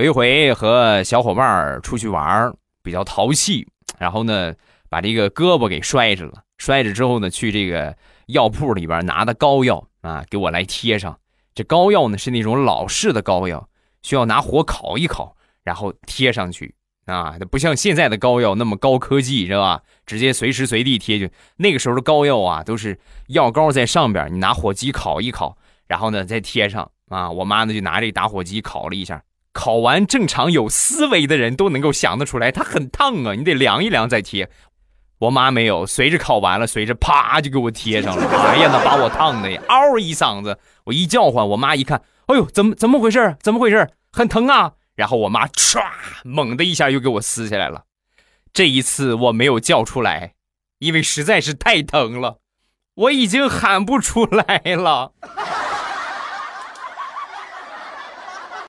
有一回和小伙伴出去玩比较淘气，然后呢，把这个胳膊给摔着了。摔着之后呢，去这个药铺里边拿的膏药啊，给我来贴上。这膏药呢是那种老式的膏药，需要拿火烤一烤，然后贴上去啊。不像现在的膏药那么高科技，知道吧？直接随时随地贴就。那个时候的膏药啊，都是药膏在上边，你拿火机烤一烤，然后呢再贴上啊。我妈呢就拿这打火机烤了一下。烤完，正常有思维的人都能够想得出来，它很烫啊，你得凉一凉再贴。我妈没有，随着考完了，随着啪就给我贴上了。哎呀，那把我烫的呀，嗷一嗓子，我一叫唤，我妈一看，哎呦，怎么怎么回事？怎么回事？很疼啊！然后我妈唰，猛的一下又给我撕下来了。这一次我没有叫出来，因为实在是太疼了，我已经喊不出来了。